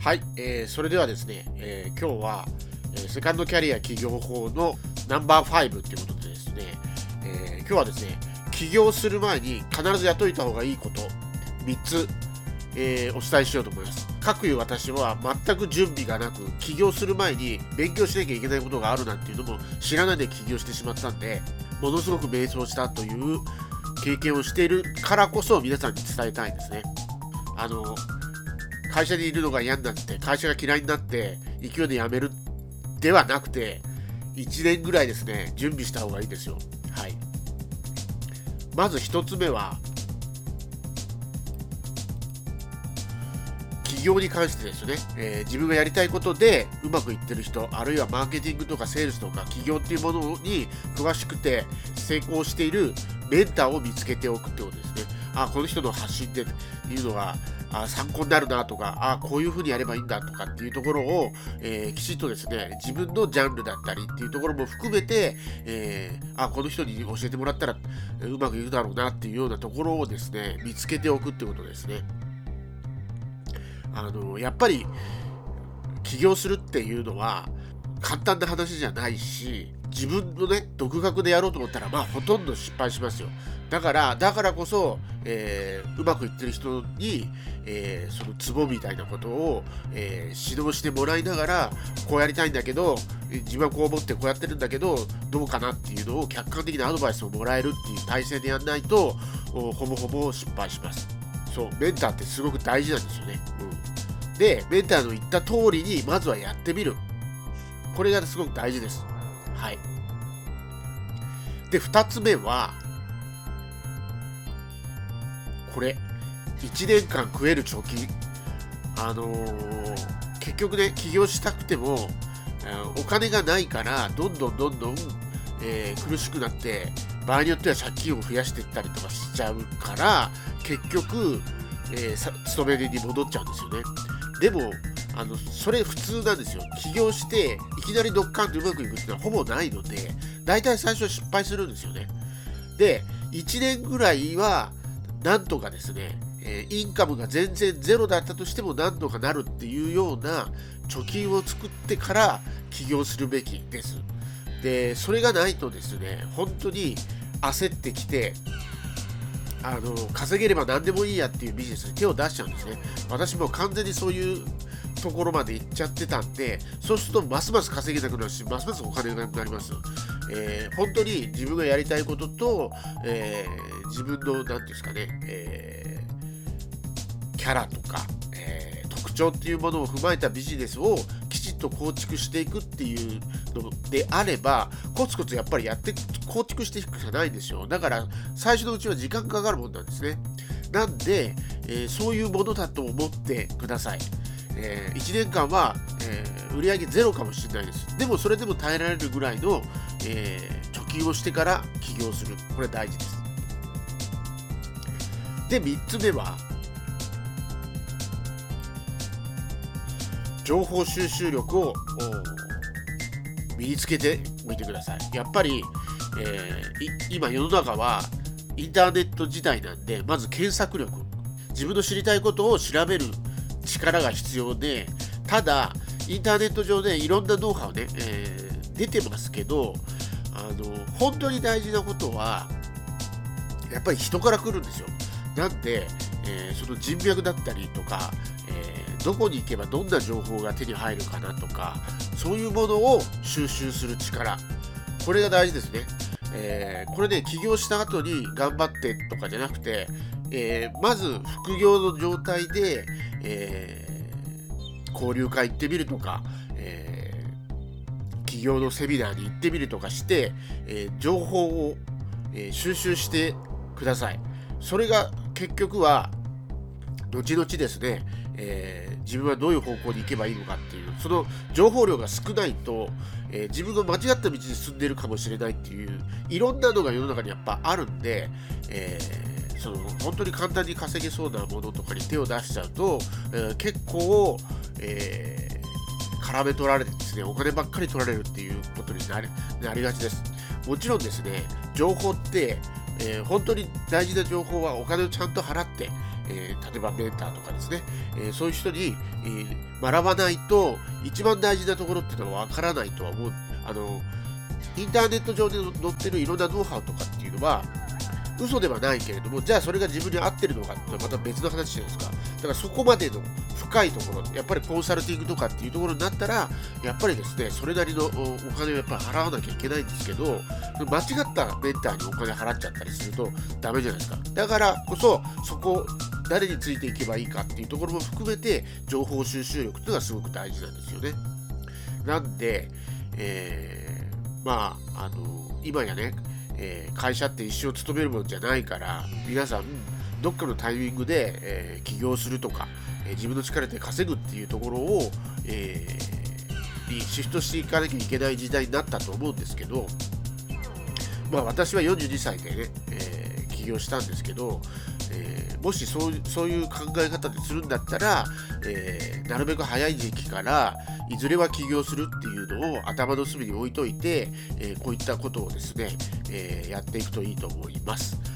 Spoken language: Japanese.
はい、えー、それではですね、えー、今日は、えー、セカンドキャリア起業法のナンバー5っていうことでですね、えー、今日はですね、起業する前に必ずやっといた方がいいこと3つ、えー、お伝えしようと思います。各いう私は全く準備がなく、起業する前に勉強しなきゃいけないことがあるなんていうのも知らないで起業してしまったんで、ものすごく迷走したという経験をしているからこそ皆さんに伝えたいんですね。あの、会社にいるのが嫌になって、会社が嫌いになって、勢いで辞めるではなくて、1年ぐらいですね、準備した方がいいですよ。はい。まず1つ目は、起業に関してですね、えー、自分がやりたいことでうまくいってる人、あるいはマーケティングとかセールスとか起業っていうものに詳しくて成功しているメンターを見つけておくってことですね。あ、この人の発信っていうのはあ参考になるなとか、あこういうふうにやればいいんだとかっていうところを、えー、きちっとですね、自分のジャンルだったりっていうところも含めて、えー、あこの人に教えてもらったらうまくいくだろうなっていうようなところをですね、見つけておくってことですね。あの、やっぱり、起業するっていうのは、簡単な話じゃないし、自分のね、独学でやろうと思ったら、まあ、ほとんど失敗しますよ。だから、だからこそ、えー、うまくいってる人に、えー、そのツボみたいなことを、えー、指導してもらいながら、こうやりたいんだけど、自分はこう思ってこうやってるんだけど、どうかなっていうのを客観的なアドバイスをもらえるっていう体制でやんないと、ほぼほぼ失敗します。そう、メンターってすごく大事なんですよね。うん。で、メンターの言った通りに、まずはやってみる。これがすごく大事です。はい。で、2つ目は、これ、1年間食える貯金。あのー、結局ね、起業したくても、お金がないから、どんどんどんどん、えー、苦しくなって、場合によっては借金を増やしていったりとかしちゃうから、結局、えー、勤めに戻っちゃうんですよね。でも、あの、それ普通なんですよ。起業して、いきなりドッカンとうまくいくっていうのはほぼないので、大体最初は失敗するんですよね。で、1年ぐらいは、なんとかですね、え、インカムが全然ゼロだったとしても何とかなるっていうような貯金を作ってから起業するべきです。で、それがないとですね、本当に焦ってきて、あの稼げれば何でもいいやっていうビジネスに手を出しちゃうんですね。私も完全にそういうところまで行っちゃってたんで、そうするとますます稼げなくなるし、ますますお金がなくなります。えー、本当に自分がやりたいことと、えー、自分の、何ですかね、えー、キャラとか、え特徴っていうものを踏まえたビジネスをきちっと構築していくっていうのであれば、コツコツやっぱりやって構築していくしかないんですよ。だから、最初のうちは時間かかるもんなんですね。なんで、えー、そういうものだと思ってください。えー、1年間は、えー、売上ゼロかもしれないです。でもそれでも耐えられるぐらいの、えー、貯金をしてから起業する。これ大事です。で、3つ目は、情報収集力を身につけてみてください。やっぱり、えー、今世の中はインターネット時代なんで、まず検索力。自分の知りたいことを調べる力が必要で、ただ、インターネット上でいろんなノウハウね、えー、出てますけど、あの、本当に大事なことは、やっぱり人から来るんですよ。なんで、えー、その人脈だったりとか、えー、どこに行けばどんな情報が手に入るかなとか、そういうものを収集する力。これが大事ですね。えー、これね、起業した後に頑張ってとかじゃなくて、えー、まず副業の状態で、えー、交流会行ってみるとか、えー、企業のセミナーに行ってみるとかして、え、情報を、え収集してください。それが結局は、後々ですね、えー、自分はどういう方向に行けばいいのかっていう、その情報量が少ないと、えー、自分が間違った道に進んでるかもしれないっていう、いろんなのが世の中にやっぱあるんで、えーその本当に簡単に稼げそうなものとかに手を出しちゃうと、えー、結構、えー、絡め取られてですね、お金ばっかり取られるっていうことになりなりがちです。もちろんですね、情報って、えー、本当に大事な情報はお金をちゃんと払って、えー、例えばメンターとかですね、えー、そういう人に、えー、学ばないと一番大事なところっていうのは分からないとは思うあのインターネット上で載ってるいろんなノウハウとかっていうのは嘘ではないけれどもじゃあそれが自分に合ってるのかってまた別の話じゃないですか。だからそこまでの深いところやっぱりコンサルティングとかっていうところになったらやっぱりですねそれなりのお金をやっぱり払わなきゃいけないんですけど間違ったメンターにお金払っちゃったりするとダメじゃないですか。だからこそそこ誰についていけばいいかっていうところも含めて情報収集力っていうのがすごく大事なんですよね。なんで、えー、まああの今やねえー、会社って一生勤めるもんじゃないから皆さんどっかのタイミングで、えー、起業するとか、えー、自分の力で稼ぐっていうところを、えー、にシフトしていかなきゃいけない時代になったと思うんですけど、まあ、私は42歳でね、え起業したんですけど、えもしそうそういう考え方でするんだったら、えなるべく早い時期からいずれは起業するっていうのを頭の隅に置いといて、えこういったことをですね、えやっていくといいと思います。